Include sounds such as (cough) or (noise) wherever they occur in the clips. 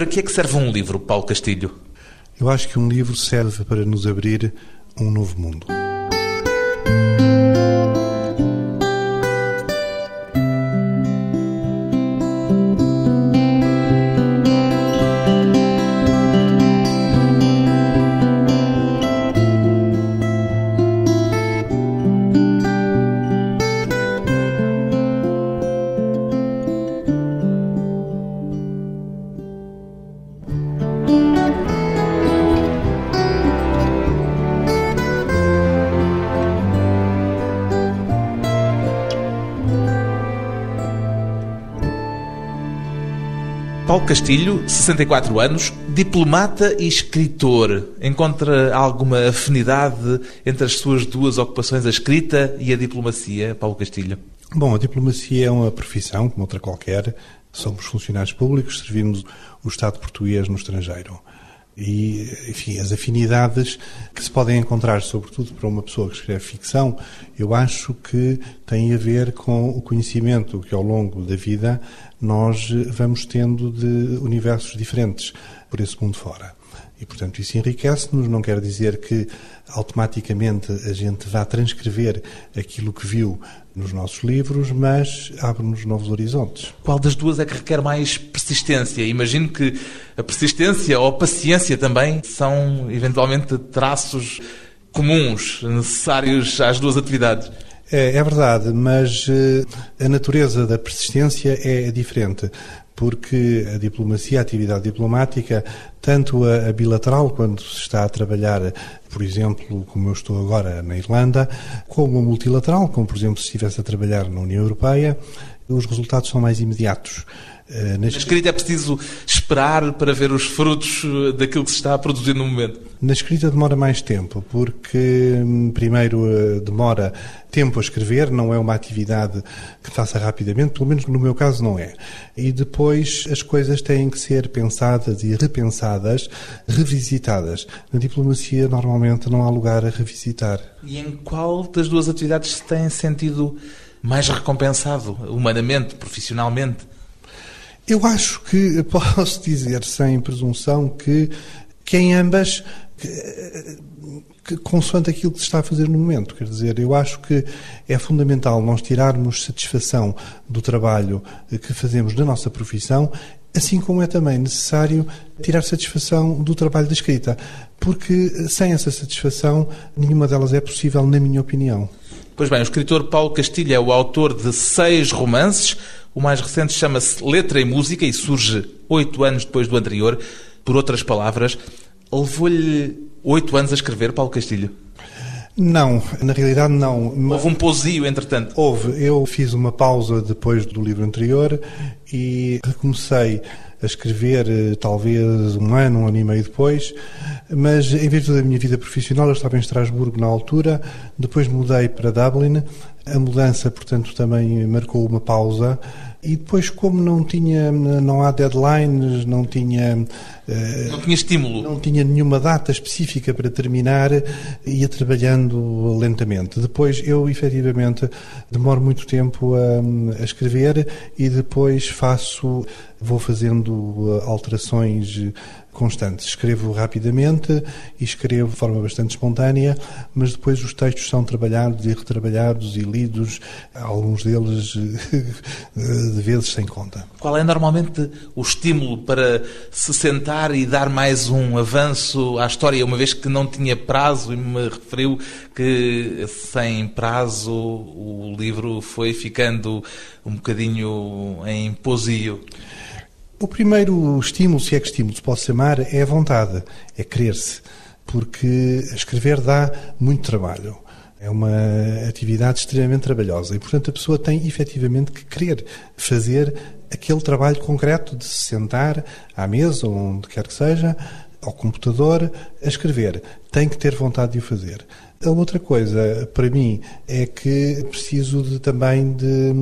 Para que é que serve um livro, Paulo Castilho? Eu acho que um livro serve para nos abrir um novo mundo. Castilho, 64 anos, diplomata e escritor. Encontra alguma afinidade entre as suas duas ocupações, a escrita e a diplomacia, Paulo Castilho? Bom, a diplomacia é uma profissão, como outra qualquer. Somos funcionários públicos, servimos o Estado português no estrangeiro e, enfim, as afinidades que se podem encontrar, sobretudo para uma pessoa que escreve ficção, eu acho que têm a ver com o conhecimento que ao longo da vida nós vamos tendo de universos diferentes por esse mundo fora. E, portanto, isso enriquece-nos, não quer dizer que automaticamente a gente vá transcrever aquilo que viu nos nossos livros, mas abre-nos novos horizontes. Qual das duas é que requer mais persistência? Imagino que a persistência ou a paciência também são, eventualmente, traços comuns, necessários às duas atividades. É, é verdade, mas uh, a natureza da persistência é diferente porque a diplomacia, a atividade diplomática, tanto a, a, bilateral, quando se está a trabalhar, por exemplo, como eu estou agora na Irlanda, como a multilateral, como por exemplo se estivesse a trabalhar na União Europeia, os resultados são mais imediatos. Eh, na escrita é preciso esperar para ver os frutos eh, daquilo que se está a produzir no momento? Na escrita demora mais tempo, porque hum, primeiro eh, demora tempo a escrever, não é uma atividade que faça rapidamente, pelo menos no meu caso não é. E depois as coisas têm que ser pensadas e repensadas, revisitadas. Na diplomacia normalmente não há lugar a revisitar. E em qual das duas atividades se tem sentido mais recompensado, humanamente, profissionalmente? Eu acho que (laughs) posso dizer sem presunção que, que em ambas, que, que, consoante aquilo que se está a fazer no momento, quer dizer, eu acho que é fundamental nós tirarmos satisfação do trabalho que fazemos na nossa profissão, assim como é também necessário tirar satisfação do trabalho da escrita, porque sem essa satisfação nenhuma delas é possível, na minha opinião. Pois bem, o escritor Paulo Castilho é o autor de seis romances, o mais recente chama-se Letra e Música e surge oito anos depois do anterior. Por outras palavras, levou-lhe oito anos a escrever, Paulo Castilho? Não, na realidade não. Houve um pousio, entretanto? Houve. Eu fiz uma pausa depois do livro anterior e recomecei a escrever eh, talvez um ano, um ano e meio depois, mas em virtude da minha vida profissional, eu estava em Estrasburgo na altura, depois mudei para Dublin, a mudança, portanto, também marcou uma pausa e depois, como não tinha, não há deadlines, não tinha. Não tinha estímulo. Não tinha nenhuma data específica para terminar, ia trabalhando lentamente. Depois, eu efetivamente demoro muito tempo a, a escrever e depois faço, vou fazendo alterações constantes. Escrevo rapidamente e escrevo de forma bastante espontânea, mas depois os textos são trabalhados e retrabalhados e lidos, alguns deles (laughs) de vezes sem conta. Qual é normalmente o estímulo para se sentar e dar mais um avanço à história, uma vez que não tinha prazo e me referiu que sem prazo o livro foi ficando um bocadinho em posio? O primeiro estímulo, se é que estímulo se pode chamar, é a vontade, é querer-se, porque escrever dá muito trabalho. É uma atividade extremamente trabalhosa e, portanto, a pessoa tem efetivamente que querer fazer aquele trabalho concreto de se sentar à mesa, ou onde quer que seja, ao computador, a escrever. Tem que ter vontade de o fazer. A outra coisa, para mim, é que preciso de, também de,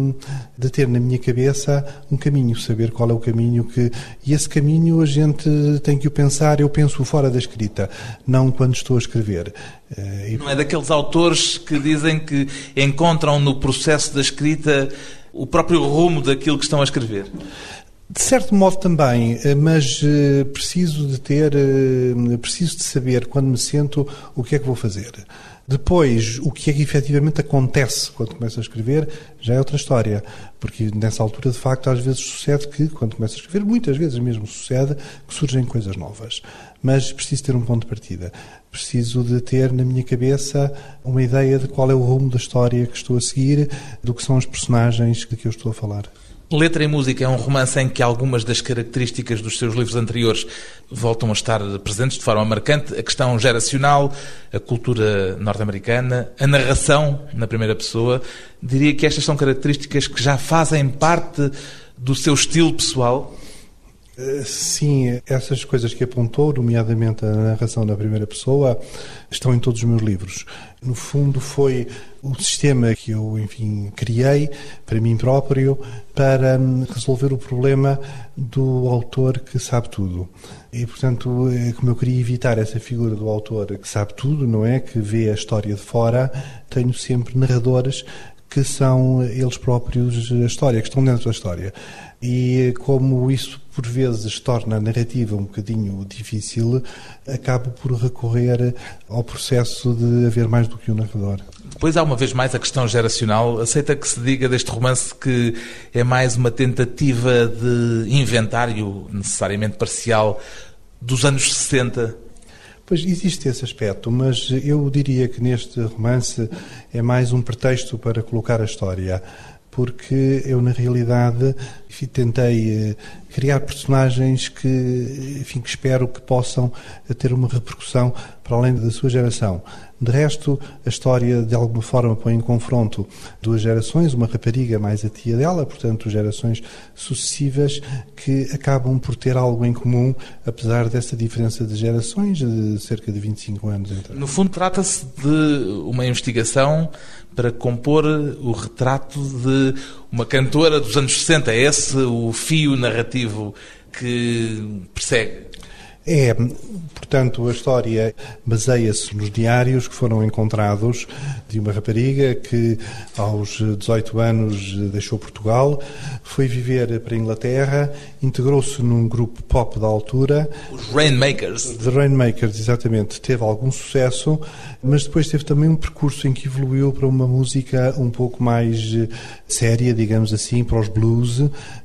de, ter na minha cabeça um caminho, saber qual é o caminho que. E esse caminho a gente tem que o pensar, eu penso fora da escrita, não quando estou a escrever. Eh, não é daqueles autores que dizem que encontram no processo da escrita o próprio rumo daquilo que estão a escrever? De certo modo também, eh, mas eh, preciso de ter, preciso de saber quando me sento o que é que vou fazer. Depois, o que é que efetivamente acontece quando começo a escrever já é outra história. Porque nessa altura, de facto, às vezes sucede que, quando começo a escrever, muitas vezes mesmo sucede que surgem coisas novas. Mas preciso ter um ponto de partida. Preciso de ter na minha cabeça uma ideia de qual é o rumo da história que estou a seguir, do que são os personagens de que eu estou a falar. Letra e Música é um romance em que algumas das características dos seus livros anteriores voltam a estar presentes de forma marcante. A questão geracional, a cultura norte-americana, a narração na primeira pessoa. Diria que estas são características que já fazem parte do seu estilo pessoal. Eh, sim, essas coisas que apontou, nomeadamente a narração na primeira pessoa, estão em todos os meus livros. No fundo, foi o sistema que eu, enfim, criei para mim próprio para hum, resolver o problema do autor que sabe tudo. E, portanto, é como eu queria evitar essa figura do autor que sabe tudo, não é? Que vê a história de fora, tenho sempre narradores que são eles próprios a história, que estão dentro da história. E como isso por vezes torna a narrativa um bocadinho difícil, acabo por recorrer ao processo de haver mais do que um narrador. Depois há uma vez mais a questão geracional. Aceita que se diga deste romance que é mais uma tentativa de inventário, necessariamente parcial, dos anos 60 Pois existe esse aspecto, mas eu diria que neste romance é mais um pretexto para colocar a história porque eu, na realidade, enfim, tentei eh, criar personagens que, enfim, que espero que possam ter uma repercussão para além da sua geração. De resto, a história de alguma forma põe em confronto duas gerações, uma rapariga mais a tia dela, portanto, gerações sucessivas que acabam por ter algo em comum, apesar dessa diferença de gerações, de cerca de 25 anos. No fundo, trata-se de uma investigação para compor o retrato de uma cantora dos anos 60. É esse o fio narrativo que persegue? É, portanto, a história baseia-se nos diários que foram encontrados de uma rapariga que, aos 18 anos, deixou Portugal, foi viver para a Inglaterra, integrou-se num grupo pop da altura. Os Rainmakers. The Rainmakers, exatamente. Teve algum sucesso, mas depois teve também um percurso em que evoluiu para uma música um pouco mais eh, séria, digamos assim, para os blues,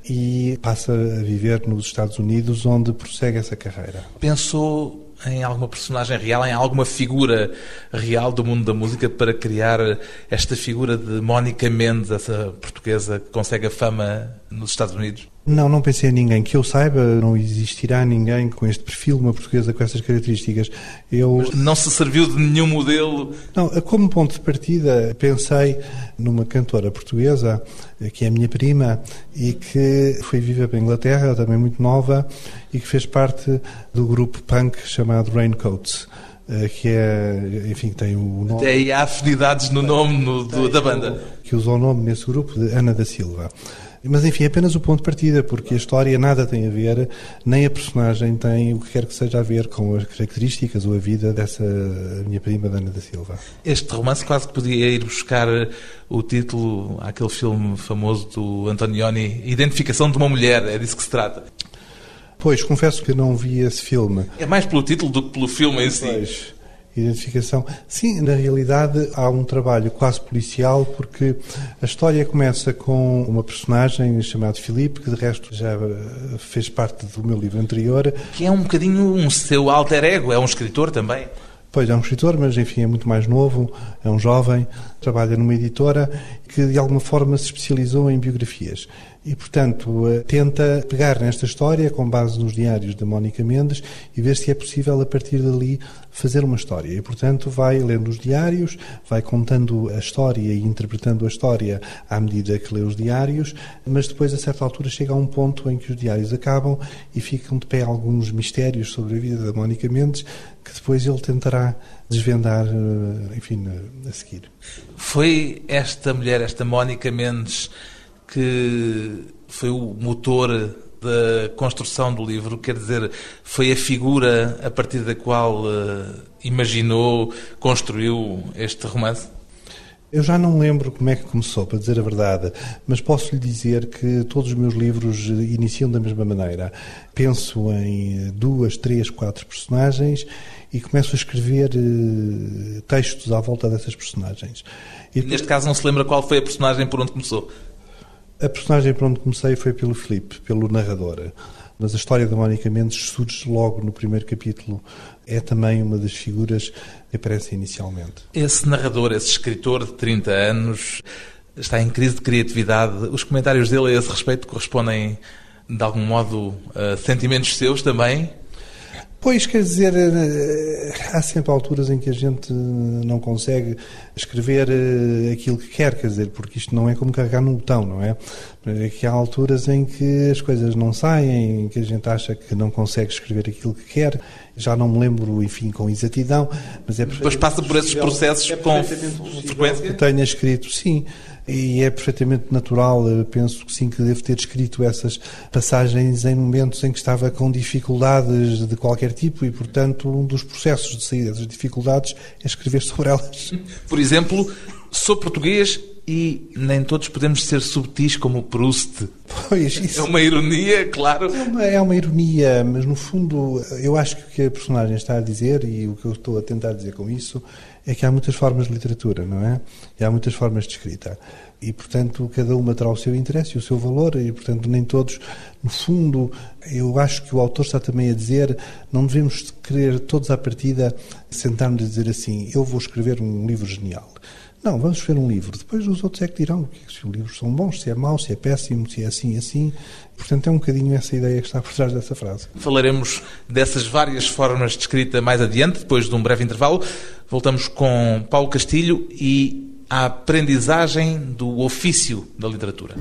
e passa a viver nos Estados Unidos, onde prossegue essa carreira pensou em alguma personagem real, em alguma figura real do mundo da música para criar esta figura de Mónica Mendes, essa portuguesa que consegue a fama nos Estados Unidos? Não, não pensei em ninguém. Que eu saiba, não existirá ninguém com este perfil, uma portuguesa com essas características. Eu... Mas não se serviu de nenhum modelo? Não, como ponto de partida, pensei numa cantora portuguesa, que é a minha prima, e que foi viver para a Inglaterra, também muito nova, e que fez parte do grupo punk chamado Raincoats eh, que é, enfim, tem o nome. Tem afinidades no nome no, do, da banda. Que usou o nome nesse grupo de Ana da Silva. Mas enfim, é apenas o ponto de partida, porque a história nada tem a ver, nem a personagem tem o que quer que seja a ver com as características ou a vida dessa minha prima Dana da Silva. Este romance quase que podia ir buscar o título àquele filme famoso do Antonioni, Identificação de uma Mulher, é disso que se trata. Pois, confesso que não vi esse filme. É mais pelo título do que pelo filme em si. Pois identificação. Sim, na realidade há um trabalho quase policial porque a história começa com uma personagem chamada Filipe, que de resto já eh, fez parte do meu livro anterior. Que é um bocadinho um seu alter ego, é um escritor também. Pois, é um escritor, mas enfim, é muito mais novo, é um jovem, trabalha numa editora que de alguma forma se especializou em biografias e, portanto, eh, tenta pegar nesta história com base nos diários da Mónica Mendes e ver se é possível, a partir dali, fazer uma história. E, portanto, vai lendo os diários, vai contando a história e interpretando a história à medida que lê os diários, mas depois, a certa altura, chega a um ponto em que os diários acabam e ficam de pé alguns mistérios sobre a vida da Mónica Mendes que depois ele tentará desvendar, eh, enfim, a seguir. Foi esta mulher, esta Mónica Mendes, que foi o motor da construção do livro, quer dizer, foi a figura a partir da qual uh, imaginou, construiu este romance? Eu já não lembro como é que começou, para dizer a verdade, mas posso lhe dizer que todos os meus livros iniciam da mesma maneira. Penso em duas, três, quatro personagens e começo a escrever eh, textos à volta dessas personagens. E neste caso não se lembra qual foi a personagem por onde começou? A personagem por onde comecei foi pelo Filipe, pelo narrador. Mas a história da Mónica Mendes surge logo no primeiro capítulo. É também uma das figuras que aparece inicialmente. Esse narrador, esse escritor de 30 anos, está em crise de criatividade. Os comentários dele a esse respeito correspondem, de algum modo, a sentimentos seus também? Pois, quer dizer, eh, há sempre alturas em que a gente não consegue escrever eh, aquilo que quer, quer dizer, porque isto não é como carregar num botão, não é? é que há alturas em que as coisas não saem, em que a gente acha que não consegue escrever aquilo que quer. Já não me lembro, enfim, com exatidão, mas é Depois passa por esses processos é com frequência? Que tenha escrito, sim e é perfeitamente natural, penso que sim, que devo ter escrito essas passagens em momentos em que estava com dificuldades de qualquer tipo e, portanto, um dos processos de sair dessas dificuldades é escrever (laughs) sobre elas. Por exemplo, sou português e nem todos podemos ser subtis como o Proust. Pois, isso... É uma ironia, claro. É uma, é uma, ironia, mas no fundo eu acho que o que a personagem está a dizer e o que eu estou a tentar dizer com isso é que há muitas formas de literatura, não é? E há muitas formas de escrita. E, portanto, cada uma terá o seu interesse e o seu valor, e, portanto, nem todos, no fundo, eu acho que o autor está também a dizer, não devemos querer todos à partida sentar-nos a dizer assim, eu vou escrever um livro genial. Não, vamos escrever um livro. Depois os outros é que dirão se os livros são bons, se é mau, se é péssimo, se é assim, assim. Portanto, é um bocadinho essa ideia que está por trás dessa frase. Falaremos dessas várias formas de escrita mais adiante, depois de um breve intervalo. Voltamos com Paulo Castilho e a aprendizagem do ofício da literatura.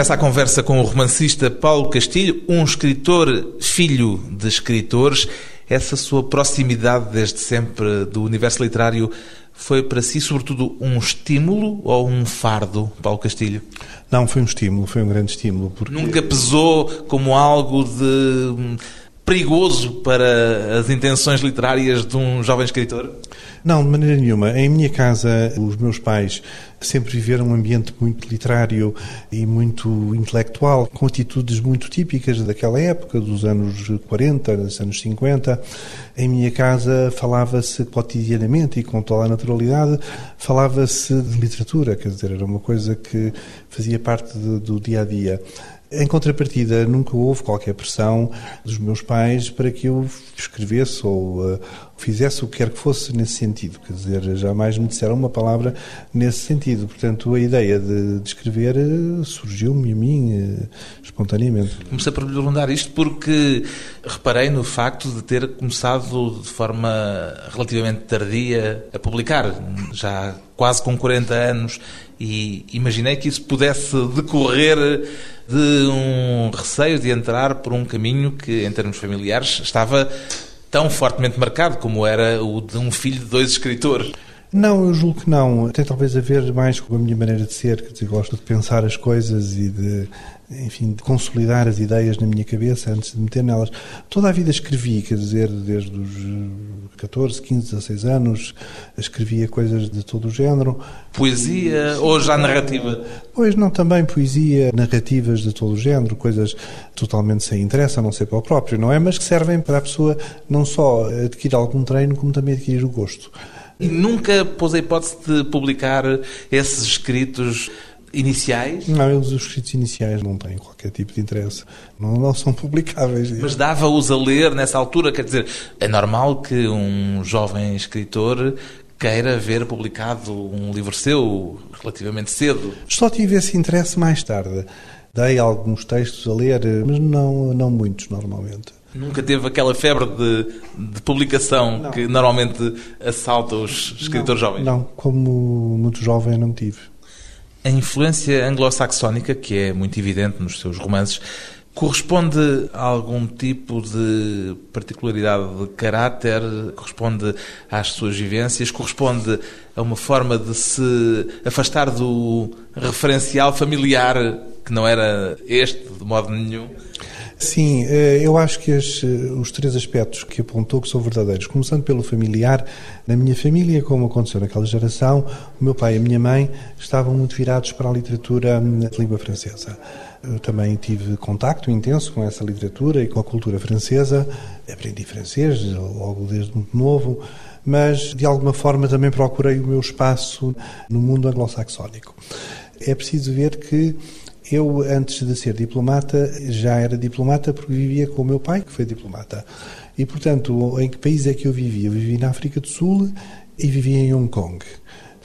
Regressa à conversa com o romancista Paulo Castilho, um escritor filho de escritores. Essa sua proximidade desde sempre do universo literário foi para si, sobretudo, um estímulo ou um fardo, Paulo Castilho? Não, foi um estímulo, foi um grande estímulo. Porque... Nunca pesou como algo de perigoso para as intenções literárias de um jovem escritor? Não, de maneira nenhuma. Em minha casa, os meus pais sempre viveram um ambiente muito literário e muito intelectual, com atitudes muito típicas daquela época, dos anos 40, dos anos 50. Em minha casa falava-se cotidianamente e com toda a naturalidade, falava-se de literatura, quer dizer, era uma coisa que fazia parte do dia a dia. Em contrapartida, nunca houve qualquer pressão dos meus pais para que eu escrevesse ou uh, fizesse o que quer que fosse nesse sentido. Quer dizer, jamais me disseram uma palavra nesse sentido. Portanto, a ideia de, de escrever uh, surgiu-me a mim uh, espontaneamente. Comecei por lhe perguntar isto porque reparei no facto de ter começado de forma relativamente tardia a publicar, já quase com 40 anos, e imaginei que isso pudesse decorrer de um receio de entrar por um caminho que, em termos familiares, estava tão fortemente marcado como era o de um filho de dois escritores. Não, eu julgo que não. Tem talvez a ver mais com a minha maneira de ser, que gosto de pensar as coisas e de enfim, de consolidar as ideias na minha cabeça antes de meter nelas. Toda a vida escrevi, quer dizer, desde os 14, 15, 16 anos, escrevia coisas de todo o género. Poesia ou já narrativa? Pois não, também poesia, narrativas de todo o género, coisas totalmente sem interesse, a não ser para o próprio, não é? Mas que servem para a pessoa não só adquirir algum treino, como também adquirir o gosto. E nunca pôs a hipótese de publicar esses escritos iniciais? Não, eles, os escritos iniciais não têm qualquer tipo de interesse. Não, não são publicáveis. Mas dava-os a ler nessa altura? Quer dizer, é normal que um jovem escritor queira ver publicado um livro seu relativamente cedo. Só tive esse interesse mais tarde. Dei alguns textos a ler, mas não, não muitos normalmente. Nunca teve aquela febre de, de publicação não. que normalmente assalta os escritores não, jovens? Não, como muito jovem não tive. A influência anglo-saxónica, que é muito evidente nos seus romances, corresponde a algum tipo de particularidade de caráter? Corresponde às suas vivências? Corresponde a uma forma de se afastar do referencial familiar que não era este, de modo nenhum? Sim, eh, eu acho que as, eh, os três aspectos que apontou que são verdadeiros, começando pelo familiar, na minha família, como aconteceu naquela geração, o meu pai e a minha mãe estavam muito virados para a literatura hum, de língua francesa. Eu também tive contacto intenso com essa literatura e com a cultura francesa, aprendi francês logo desde muito novo, mas de alguma forma também procurei o meu espaço no mundo anglo-saxónico. É preciso ver que eu, antes de ser diplomata, já era diplomata porque vivia com o meu pai, que foi diplomata. E, portanto, em que país é que eu vivia? Eu vivi na África do Sul e vivia em Hong Kong.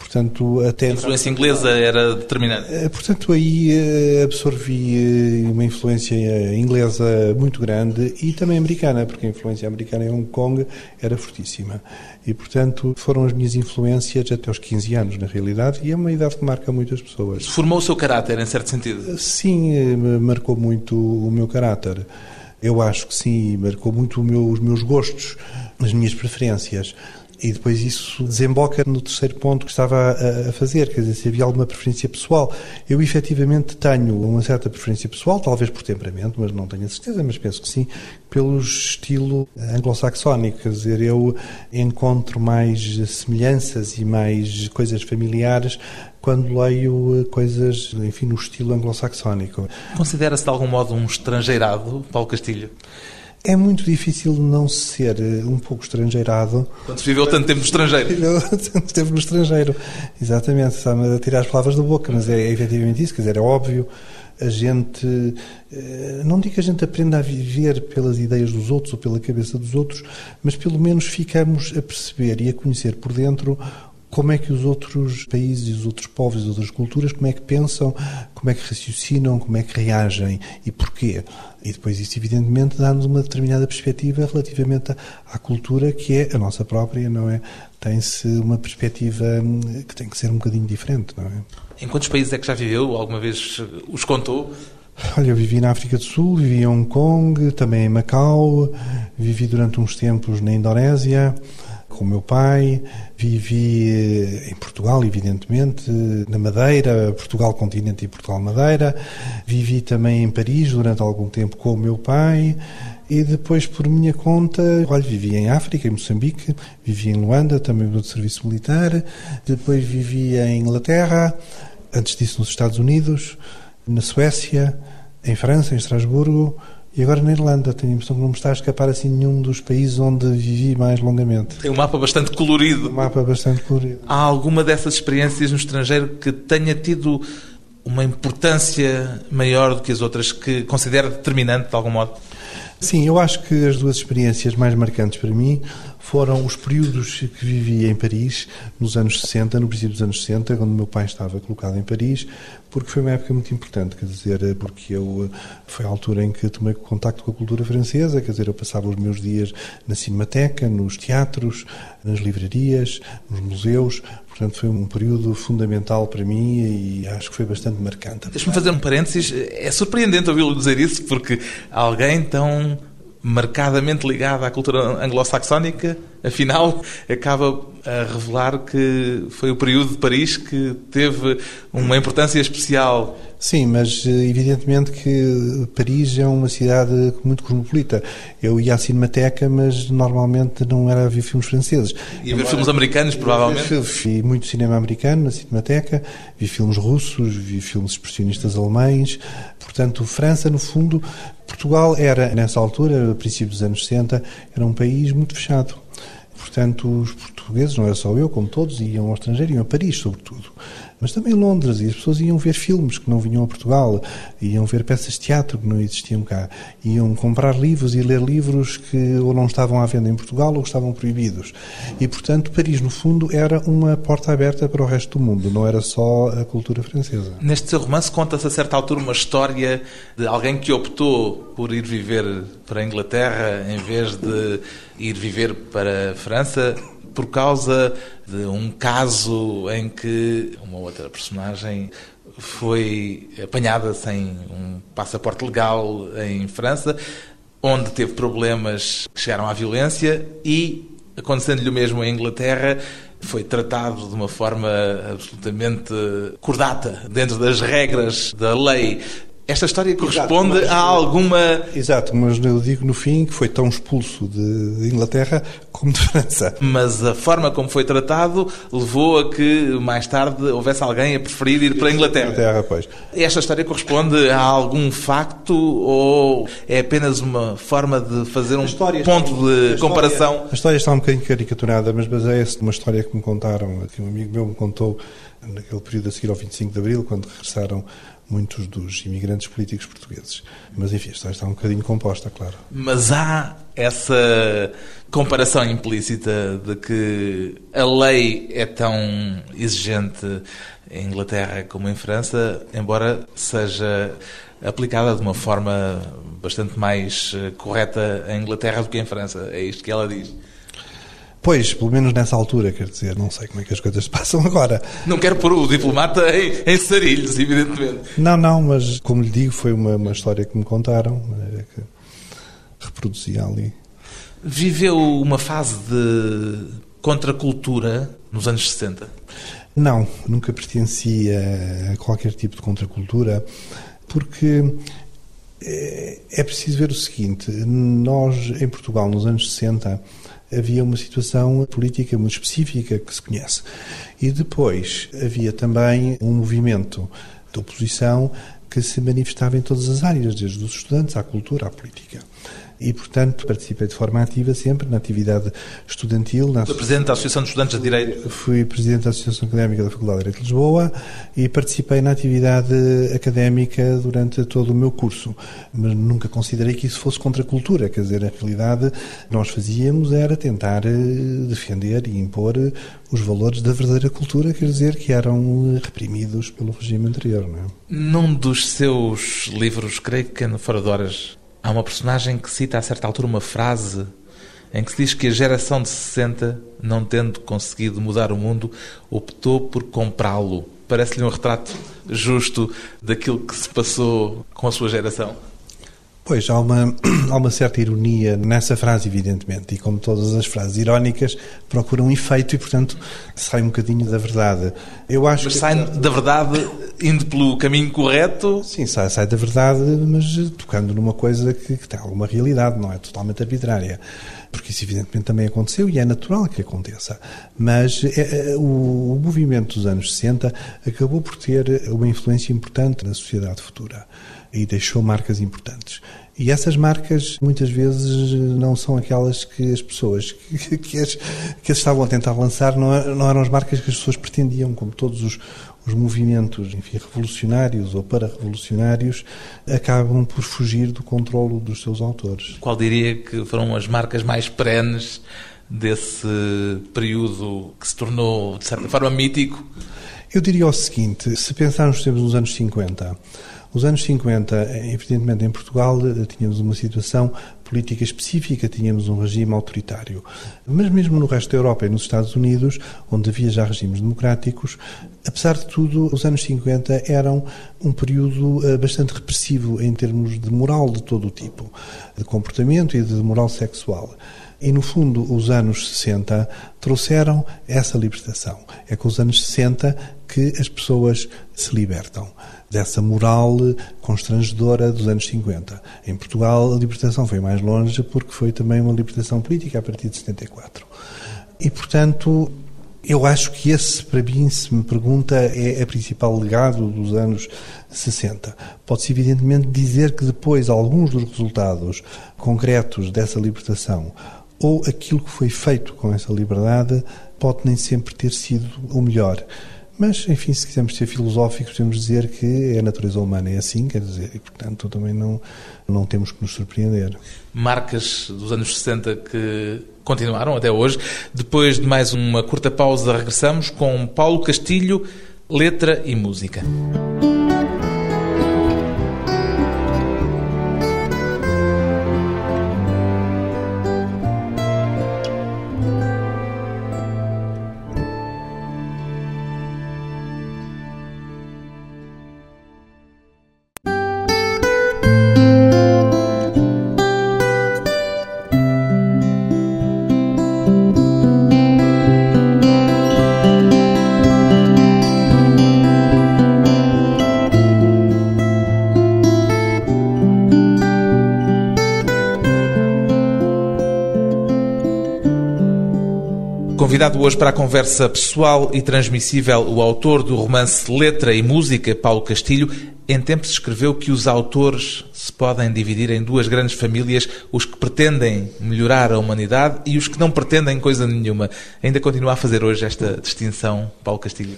Portanto, até a influência inglesa era determinante. Eh, portanto, aí eh, absorvi eh, uma influência inglesa muito grande e também americana, porque a influência americana em Hong Kong era fortíssima. E, portanto, foram as minhas influências até aos 15 anos, na realidade, e é uma idade que marca muitas pessoas. Formou o seu caráter, em certo sentido? Sim, marcou muito o meu caráter. Eu acho que sim, marcou muito meu, os meus gostos, as minhas preferências. E depois isso desemboca no terceiro ponto que estava a, fazer, quer dizer, se havia alguma preferência pessoal. Eu efetivamente tenho uma certa preferência pessoal, talvez por temperamento, mas não tenho a certeza, mas penso que sim, pelo estilo anglo-saxónico, quer dizer, eu encontro mais semelhanças e mais coisas familiares quando leio coisas, enfim, no estilo anglo-saxónico. Considera-se de algum modo um estrangeirado, Paulo Castilho? É muito difícil não ser eh, um pouco estrangeirado. Quando se viveu tanto tempo no estrangeiro. (laughs) Viveu tanto tempo no estrangeiro. Exatamente, está-me a tirar as palavras da boca, mas é, é efetivamente isso, quer dizer, é óbvio. A gente, eh, não digo que a gente aprenda a viver pelas ideias dos outros ou pela cabeça dos outros, mas pelo menos ficamos a perceber e a conhecer por dentro como é que os outros países, os outros povos, as outras culturas, como é que pensam, como é que raciocinam, como é que reagem e porquê. E depois isso, evidentemente, dá-nos uma determinada perspectiva relativamente à cultura que é a nossa própria, não é? Tem-se uma perspectiva hum, que tem que ser um bocadinho diferente, não é? Em quantos países é que já viveu? Alguma vez os contou? Olha, eu vivi na África do Sul, vivi em Hong Kong, também em Macau, vivi durante uns tempos na Indonésia, com o meu pai, vivi eh, em Portugal, evidentemente, na Madeira, Portugal Continente e Portugal Madeira, vivi também em Paris durante algum tempo com o meu pai e depois, por minha conta, olha, vivi em África, em Moçambique, vivi em Luanda, também no serviço militar, depois vivi em Inglaterra, antes disso nos Estados Unidos, na Suécia, em França, em Estrasburgo, e agora na Irlanda, tenho a impressão que não me está a escapar assim nenhum dos países onde vivi mais longamente. Tem um mapa bastante colorido. Um mapa bastante colorido. Há alguma dessas experiências no estrangeiro que tenha tido uma importância maior do que as outras, que considera determinante de algum modo? Sim, eu acho que as duas experiências mais marcantes para mim foram os períodos que vivi em Paris, nos anos 60, no princípio dos anos 60, quando meu pai estava colocado em Paris, porque foi uma época muito importante, quer dizer, porque eu foi a altura em que tomei contacto com a cultura francesa, quer dizer, eu passava os meus dias na cinemateca, nos teatros, nas livrarias, nos museus, Portanto, foi um período fundamental para mim e acho que foi bastante marcante. Deixa-me fazer um parênteses. É surpreendente ouvi-lo dizer isso, porque alguém tão marcadamente ligado à cultura anglo-saxónica, afinal, acaba a revelar que foi o período de Paris que teve uma importância especial. Sim, mas eh, evidentemente que Paris é uma cidade muito cosmopolita. Eu ia à Cinemateca, mas normalmente não era a ver filmes franceses. E a ver filmes americanos, provavelmente? Vi muito cinema americano na Cinemateca, vi filmes russos, vi filmes expressionistas alemães. Portanto, França, no fundo, Portugal era, nessa altura, a princípios dos anos 60, era um país muito fechado. Portanto, os portugueses, não era só eu, como todos, iam ao estrangeiro, iam a Paris, sobretudo mas também Londres, e as pessoas iam ver filmes que não vinham a Portugal, iam ver peças de teatro que não existiam cá, iam comprar livros e ler livros que ou não estavam à venda em Portugal ou estavam proibidos. E, portanto, Paris, no fundo, era uma porta aberta para o resto do mundo, não era só a cultura francesa. Neste seu romance conta-se a certa altura uma história de alguém que optou por ir viver para a Inglaterra em vez de ir viver para a França por causa de um caso em que uma outra personagem foi apanhada sem um passaporte legal em França, onde teve problemas que chegaram à violência e, acontecendo-lhe o mesmo em Inglaterra, foi tratado de uma forma absolutamente cordata, dentro das regras da lei. Esta história corresponde Exato, mas, a alguma. Exato, mas eu digo no fim que foi tão expulso de Inglaterra como de (laughs) França. Mas a forma como foi tratado levou a que mais tarde houvesse alguém a preferir ir para a Inglaterra. Inglaterra pois. Esta história corresponde a algum facto ou é apenas uma forma de fazer um ponto de a comparação? História, a história está um bocadinho caricaturada, mas baseia-se numa história que me contaram, que um amigo meu me contou naquele período a seguir ao 25 de Abril, quando regressaram muitos dos imigrantes políticos portugueses. Mas, enfim, está, está um bocadinho composta, claro. Mas há essa comparação implícita de que a lei é tão exigente em Inglaterra como em França, embora seja aplicada de uma forma bastante mais correta em Inglaterra do que em França. É isto que ela diz. Pois, pelo menos nessa altura, quer dizer, não sei como é que as coisas se passam agora. Não quero pôr o diplomata em, em sarilhos, evidentemente. Não, não, mas como lhe digo, foi uma, uma história que me contaram, que reproduzia ali. Viveu uma fase de contracultura nos anos 60? Não, nunca pertencia a qualquer tipo de contracultura, porque é, é preciso ver o seguinte: nós, em Portugal, nos anos 60, havia uma situação política muito específica que se conhece. E depois havia também um movimento de oposição que se manifestava em todas as áreas, desde os estudantes à cultura à política e, portanto, participei de forma ativa sempre na atividade estudantil. Na Presidente da Associação de Estudantes de Direito? Fui Presidente da Associação Académica da Faculdade de Direito de Lisboa e participei na atividade académica durante todo o meu curso, mas nunca considerei que isso fosse contra a cultura, quer dizer, a realidade nós fazíamos era tentar eh, defender e impor os valores da verdadeira cultura, quer dizer, que eram reprimidos pelo regime anterior. Não é? Num dos seus livros, creio que no Fora de Horas, Há uma personagem que cita a certa altura uma frase em que se diz que a geração de 60, não tendo conseguido mudar o mundo, optou por comprá-lo. Parece-lhe um retrato justo daquilo que se passou com a sua geração? Pois, há uma, (clears throat) há uma certa ironia nessa frase, evidentemente, e como todas as frases irónicas, procuram um efeito e, portanto, sai um bocadinho da verdade. Eu acho mas que... sai da verdade indo pelo caminho correto? Sim, sai, sai da verdade, mas tocando numa coisa que, que tem alguma realidade, não é totalmente arbitrária. Porque isso, evidentemente, também aconteceu e é natural que aconteça. Mas é, o, o movimento dos anos 60 acabou por ter uma influência importante na sociedade futura e deixou marcas importantes. E essas marcas muitas vezes não são aquelas que as pessoas (laughs) que, que, as, que as estavam a tentar lançar, não, não eram as marcas que as pessoas pretendiam, como todos os, os movimentos enfim, revolucionários ou para-revolucionários acabam por fugir do controlo dos seus autores. Qual diria que foram as marcas mais perenes desse período que se tornou, de certa forma, mítico? Eu diria o seguinte: se pensarmos, por nos anos 50, os anos 50, evidentemente, em Portugal, tínhamos uma situação política específica, tínhamos um regime autoritário. Mas mesmo no resto da Europa e nos Estados Unidos, onde havia já regimes democráticos, apesar de tudo, os anos 50 eram um período eh, bastante repressivo em termos de moral de todo o tipo, de comportamento e de moral sexual. E, no fundo, os anos 60 trouxeram essa libertação. É com os anos 60 que as pessoas se libertam dessa moral constrangedora dos anos 50. Em Portugal, a libertação foi mais longe porque foi também uma libertação política a partir de 74. E, portanto, eu acho que esse, para mim, se me pergunta, é a principal legado dos anos 60. Pode-se, evidentemente, dizer que depois alguns dos resultados concretos dessa libertação ou aquilo que foi feito com essa liberdade pode nem sempre ter sido o melhor. Mas, enfim, se quisermos ser filosóficos, podemos dizer que é a natureza humana, é assim, quer dizer, e portanto também não, não temos que nos surpreender. Marcas dos anos 60 que continuaram até hoje. Depois de mais uma curta pausa, regressamos com Paulo Castilho, letra e música. Convidado hoje para a conversa pessoal e transmissível, o autor do romance Letra e Música, Paulo Castilho, em tempos escreveu que os autores se podem dividir em duas grandes famílias, os que pretendem melhorar a humanidade e os que não pretendem coisa nenhuma. Ainda continua a fazer hoje esta distinção, Paulo Castilho?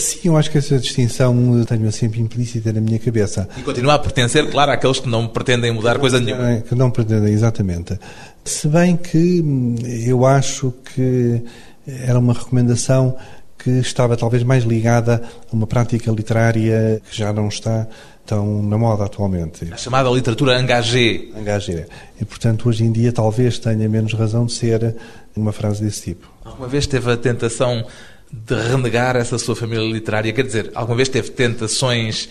Sim, eu acho que essa distinção tenho sempre implícita na minha cabeça. E continua a pertencer, claro, àqueles que não pretendem mudar coisa nenhuma. Que não pretendem, exatamente. Se bem que hum, eu acho que era uma recomendação que estava talvez mais ligada a uma prática literária que já não está tão na moda atualmente. A chamada literatura engagé. Engagé. E, portanto, hoje em dia talvez tenha menos razão de ser uma frase desse tipo. Alguma vez teve a tentação de renegar essa sua família literária? Quer dizer, alguma vez teve tentações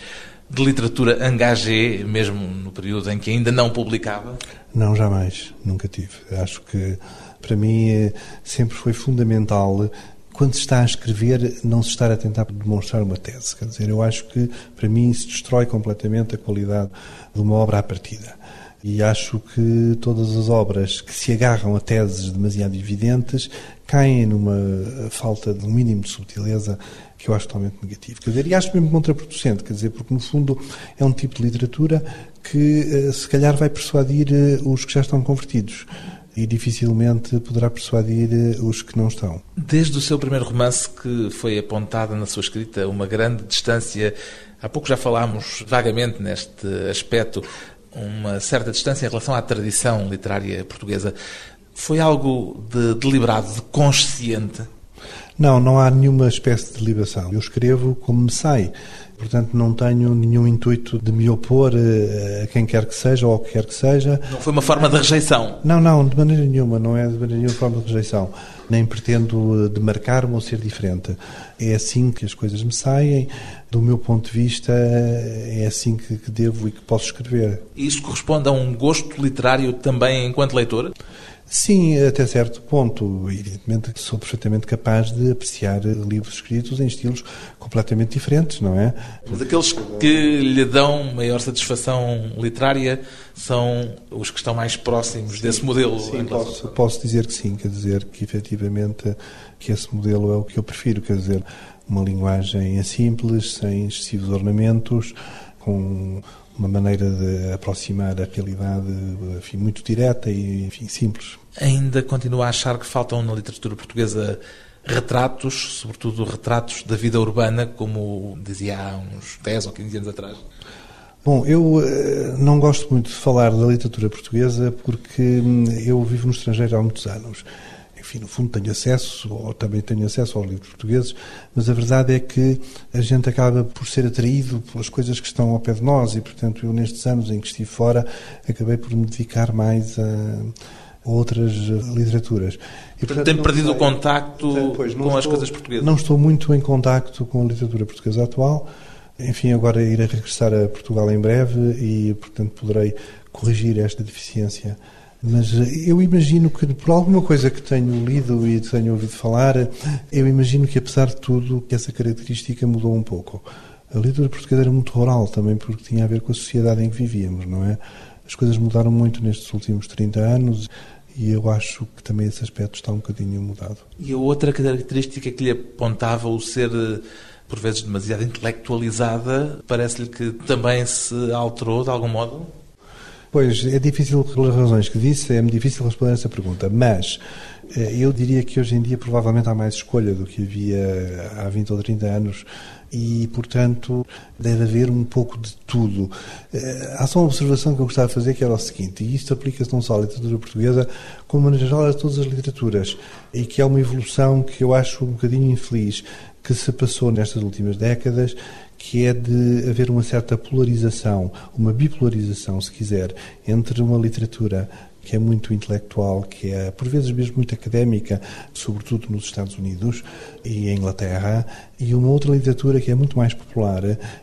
de literatura engagé, mesmo no período em que ainda não publicava? Não, jamais. Nunca tive. Acho que, para mim, sempre foi fundamental quando se está a escrever, não se estar a tentar demonstrar uma tese. Quer dizer, eu acho que, para mim, isso destrói completamente a qualidade de uma obra à partida. E acho que todas as obras que se agarram a teses demasiado evidentes caem numa falta de um mínimo de subtileza que eu acho totalmente negativo. Quer dizer, e acho mesmo contraproducente, quer dizer, porque no fundo é um tipo de literatura que eh, se calhar vai persuadir eh, os que já estão convertidos e dificilmente poderá persuadir eh, os que não estão. Desde o seu primeiro romance, que foi apontada na sua escrita uma grande distância, há pouco já falámos vagamente neste aspecto uma certa distância em relação à tradição literária portuguesa. Foi algo de deliberado, de consciente? Não, não há nenhuma espécie de deliberação. Eu escrevo como me sai. Portanto, não tenho nenhum intuito de me opor eh, a quem quer que seja ou ao que quer que seja. Não foi uma forma de rejeição? Não, não, de maneira nenhuma. Não é de maneira nenhuma forma de rejeição. Nem pretendo demarcar-me ou ser diferente. É assim que as coisas me saem. Do meu ponto de vista, é assim que, devo e que posso escrever. E isso corresponde a um gosto literário também enquanto leitor? Sim, até certo ponto. Evidentemente sou perfeitamente capaz de apreciar livros escritos em estilos completamente diferentes, não é? Mas aqueles que lhe dão maior satisfação literária são os que estão mais próximos desse modelo? Sim, posso, posso dizer que sim, quer dizer que efetivamente que esse modelo é o que eu prefiro, quer dizer, uma linguagem simples, sem excessivos ornamentos, com uma maneira de aproximar a realidade enfim, muito direta e enfim, simples. Ainda continua a achar que faltam na literatura portuguesa retratos, sobretudo retratos da vida urbana, como dizia há uns 10 ou 15 anos atrás? Bom, eu eh, não gosto muito de falar da literatura portuguesa porque hum, eu vivo no estrangeiro há muitos anos enfim, no fundo tenho acesso, ou também tenho acesso aos livros portugueses, mas a verdade é que a gente acaba por ser atraído pelas coisas que estão ao pé de nós e, portanto, eu nestes anos em que estive fora, acabei por me dedicar mais a outras literaturas. E, portanto, tem perdido o contacto pois, com estou, as coisas portuguesas? Não estou muito em contacto com a literatura portuguesa atual. Enfim, agora irei regressar a Portugal em breve e, portanto, poderei corrigir esta deficiência mas eh, eu imagino que, por alguma coisa que tenho lido e tenho ouvido falar, eu imagino que, apesar de tudo, essa característica mudou um pouco. A literatura portuguesa era muito rural também, porque tinha a ver com a sociedade em que vivíamos, não é? As coisas mudaram muito nestes últimos 30 anos e eu acho que também esse aspecto está um bocadinho mudado. E a outra característica que lhe apontava o ser, eh, por vezes, demasiado intelectualizada, parece-lhe que também se alterou de algum modo? Pois, é difícil, pelas razões que disse, é difícil responder essa pergunta, mas eh, eu diria que hoje em dia provavelmente há mais escolha do que havia há 20 ou 30 anos e, portanto, deve haver um pouco de tudo. Eh, há só uma observação que eu gostava de fazer que era o seguinte, e isto aplica-se não só à literatura portuguesa, como, na geral, a todas as literaturas, e que é uma evolução que eu acho um bocadinho infeliz que se passou nestas últimas décadas, que é de haver uma certa polarização, uma bipolarização, se quiser, entre uma literatura que é muito intelectual, que é por vezes mesmo muito académica, sobretudo nos Estados Unidos e em Inglaterra, e uma outra literatura que é muito mais popular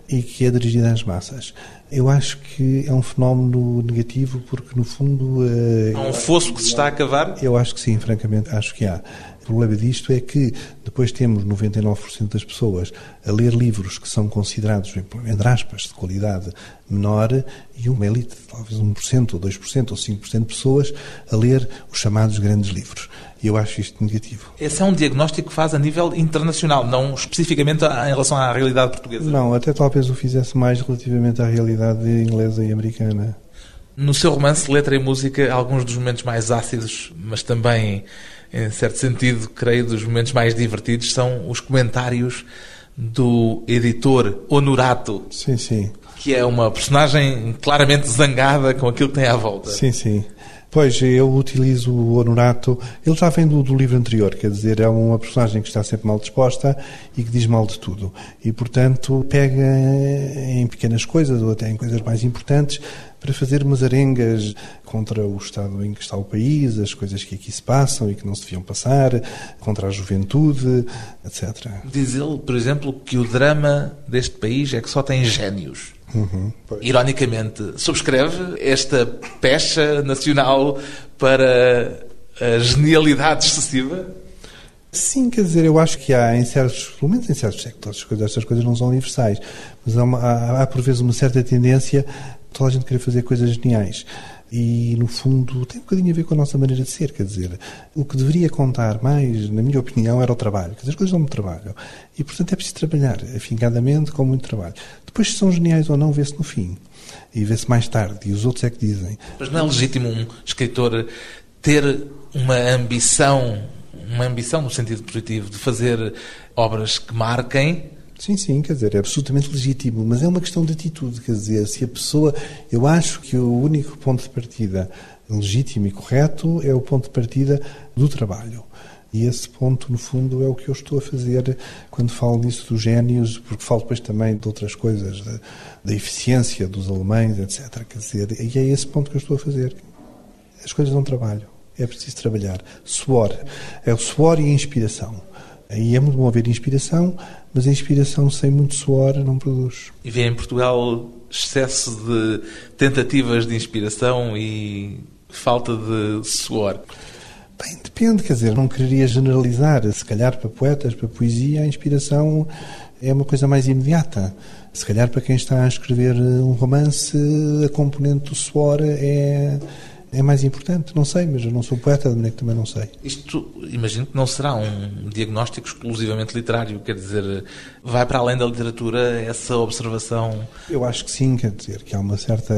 e que é dirigida às massas. Eu acho que é um fenómeno negativo porque, no fundo. Há um fosso que se está a cavar? Eu acho que sim, francamente, acho que há. O problema disto é que depois temos 99% das pessoas a ler livros que são considerados, entre aspas, de qualidade menor e uma elite, talvez 1% ou 2% ou 5% de pessoas a ler os chamados grandes livros. E eu acho isto negativo. Esse é um diagnóstico que faz a nível internacional, não especificamente em relação à realidade portuguesa? Não, até talvez o fizesse mais relativamente à realidade inglesa e americana. No seu romance Letra e Música, alguns dos momentos mais ácidos, mas também em certo sentido, creio, dos momentos mais divertidos são os comentários do editor Honorato. Sim, sim. Que é uma personagem claramente zangada com aquilo que tem à volta. Sim, sim. Pois, eu utilizo o Honorato, ele já vem do, do, livro anterior, quer dizer, é uma personagem que está sempre mal disposta e que diz mal de tudo. E, portanto, pega em pequenas coisas ou até em coisas mais importantes para fazer umas arengas contra o estado em que está o país, as coisas que aqui se passam e que não se deviam passar, contra a juventude, etc. Diz ele, por exemplo, que o drama deste país é que só tem génios. Uhum, Ironicamente, subscreve esta pecha nacional para a genialidade excessiva? Sim, quer dizer, eu acho que há em certos, pelo menos em certos sectores, estas coisas não são universais, mas há, uma, há, há por vezes uma certa tendência toda a gente querer fazer coisas geniais. E, no fundo, tem um bocadinho a ver com a nossa maneira de ser. Quer dizer, o que deveria contar mais, na minha opinião, era o trabalho. Quer dizer, as coisas dão muito trabalho. E, portanto, é preciso trabalhar afincadamente, com muito trabalho. Depois, se são geniais ou não, vê-se no fim. E vê-se mais tarde. E os outros é que dizem. Mas não é legítimo um escritor ter uma ambição, uma ambição no sentido positivo, de fazer obras que marquem Sim, sim, quer dizer, é absolutamente legítimo, mas é uma questão de atitude, quer dizer, se a pessoa. Eu acho que o único ponto de partida legítimo e correto é o ponto de partida do trabalho. E esse ponto, no fundo, é o que eu estou a fazer quando falo nisso dos génios, porque falo depois também de outras coisas, da, da eficiência dos alemães, etc. Quer dizer, e é esse ponto que eu estou a fazer. As coisas dão trabalho, é preciso trabalhar. Suor. É o suor e a inspiração. Aí é muito bom haver inspiração, mas a inspiração sem muito suor não produz. E vê em Portugal excesso de tentativas de inspiração e falta de suor? Bem, depende, quer dizer, não quereria generalizar. Se calhar para poetas, para poesia, a inspiração é uma coisa mais imediata. Se calhar para quem está a escrever um romance, a componente do suor é é mais importante? Não sei, mas eu não sou poeta, de maneira que também não sei. Isto, imagino que não será um diagnóstico exclusivamente literário, quer dizer, vai para além da literatura essa observação? Eu acho que sim, quer dizer, que há uma certa.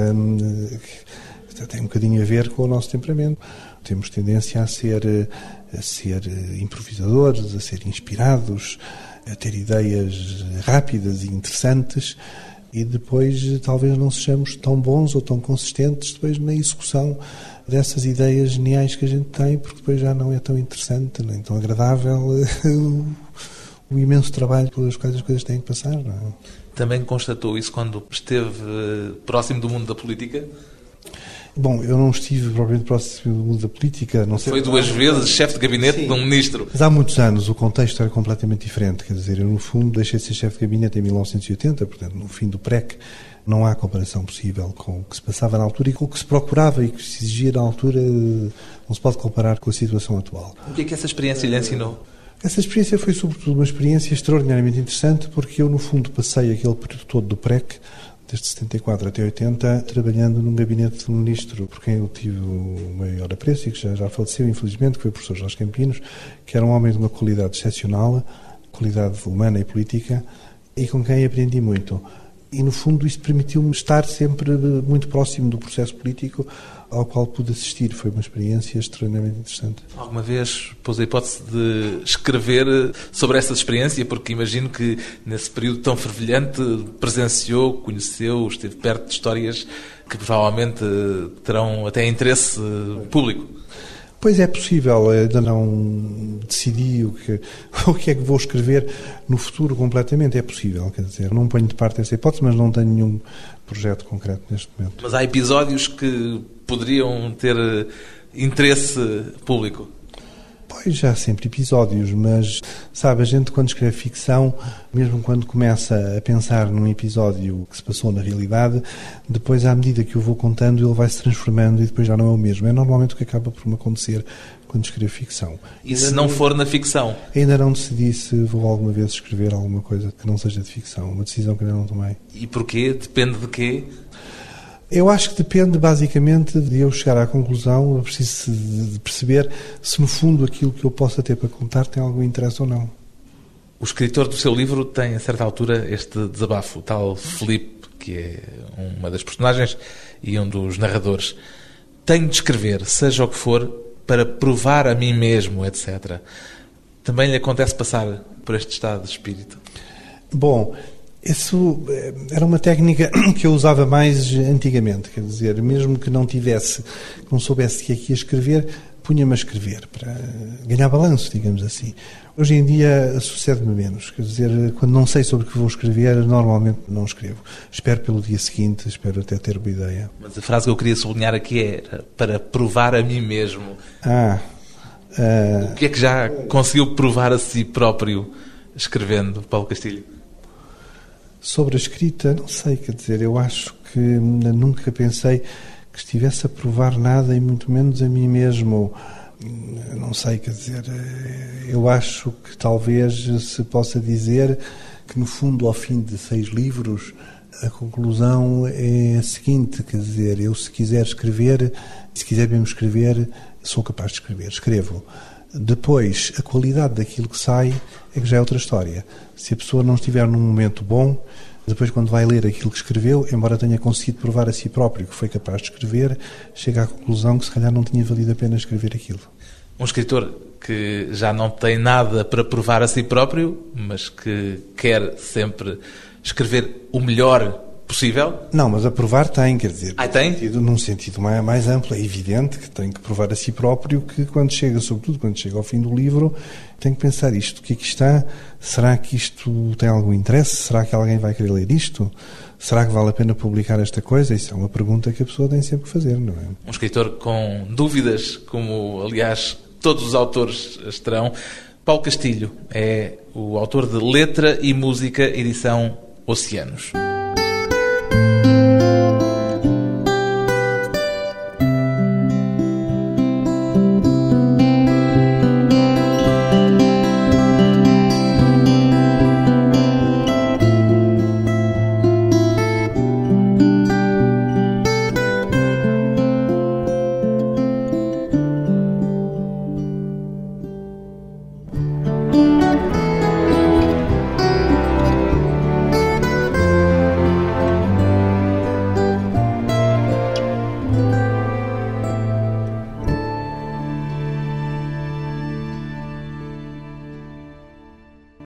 tem um bocadinho a ver com o nosso temperamento. Temos tendência a ser, a ser improvisadores, a ser inspirados, a ter ideias rápidas e interessantes e depois talvez não sejamos tão bons ou tão consistentes depois na execução dessas ideias geniais que a gente tem, porque depois já não é tão interessante, nem tão agradável (laughs) o, imenso trabalho pelas quais as coisas têm que passar. É? Também constatou isso quando esteve próximo do mundo da política? Bom, eu não estive propriamente próximo do mundo da política. Não sei Foi duas vezes chefe de gabinete Sim. de um ministro. Mas há muitos anos o contexto era completamente diferente. Quer dizer, eu no fundo deixei de ser chefe de gabinete em 1980, portanto, no fim do PREC, não há comparação possível com o que se passava na altura e com o que se procurava e que se exigia na altura. Não se pode comparar com a situação atual. O que é que essa experiência lhe ensinou? Essa experiência foi, sobretudo, uma experiência extraordinariamente interessante porque eu, no fundo, passei aquele período todo do PREC desde 74 até 80, trabalhando num gabinete de ministro por quem eu tive o maior apreço e que já, já faleceu, infelizmente, que foi o professor Jorge Campinos, que era um homem de uma qualidade excepcional, qualidade humana e política, e com quem aprendi muito. E, no fundo, isso permitiu-me estar sempre muito próximo do processo político ao qual pude assistir. Foi uma experiência extremamente interessante. Alguma vez pôs a hipótese de escrever sobre essa experiência? Porque imagino que, nesse período tão fervilhante, presenciou, conheceu, esteve perto de histórias que provavelmente terão até interesse público. Pois é possível, ainda não decidi o que, (laughs) o que é que vou escrever no futuro completamente. É possível, quer dizer, não ponho de parte essa hipótese, mas não tenho nenhum projeto concreto neste momento. Mas há episódios que poderiam ter interesse público? Pois já há sempre episódios, mas sabe, a gente quando escreve ficção, mesmo quando começa a pensar num episódio que se passou na realidade, depois à medida que eu vou contando ele vai se transformando e depois já não é o mesmo. É normalmente o que acaba por me acontecer quando escrevo ficção. E se não for na ficção? Ainda não decidi se vou alguma vez escrever alguma coisa que não seja de ficção, uma decisão que ainda não tomei. E porquê? Depende de quê? Eu acho que depende basicamente de eu chegar à conclusão, eu preciso de perceber se no fundo aquilo que eu possa ter para contar tem algum interesse ou não. O escritor do seu livro tem a certa altura este desabafo, o tal Felipe, que é uma das personagens e um dos narradores. Tenho de escrever, seja o que for, para provar a mim mesmo, etc. Também lhe acontece passar por este estado de espírito? Bom, isso eh, era uma técnica (coughs) que eu usava mais antigamente, quer dizer, mesmo que não tivesse, que não soubesse que aqui ia escrever, punha-me a escrever para ganhar balanço, digamos assim. Hoje em dia sucede-me menos, quer dizer, quando não sei sobre o que vou escrever, normalmente não escrevo. Espero pelo dia seguinte, espero até ter uma ideia. Mas a frase que eu queria sublinhar aqui é para provar a mim mesmo. Ah. Uh... O que é que já conseguiu provar a si próprio escrevendo, Paulo Castilho? Sobre a escrita, não sei, quer dizer, eu acho que nunca pensei que estivesse a provar nada e muito menos a mim mesmo. Não sei, quer dizer, eu acho que talvez se possa dizer que no fundo, ao fim de seis livros, a conclusão é a seguinte, quer dizer, eu se quiser escrever, se quiser mesmo escrever, sou capaz de escrever, escrevo. Depois, a qualidade daquilo que sai é que já é outra história. Se a pessoa não estiver num momento bom, depois, quando vai ler aquilo que escreveu, embora tenha conseguido provar a si próprio que foi capaz de escrever, chega à conclusão que se calhar não tinha valido a pena escrever aquilo. Um escritor que já não tem nada para provar a si próprio, mas que quer sempre escrever o melhor possível? Não, mas a provar tem, quer dizer, ah, tem? Sentido, num sentido mais, mais amplo, é evidente que tem que provar a si próprio que quando chega, sobretudo quando chega ao fim do livro, tem que pensar isto, o que aqui está, será que isto tem algum interesse? Será que alguém vai querer ler isto? Será que vale a pena publicar esta coisa? Isso é uma pergunta que a pessoa tem sempre que fazer, não é? Um escritor com dúvidas, como aliás todos os autores as terão. Paulo Castilho é o autor de Letra e Música, edição Oceanos.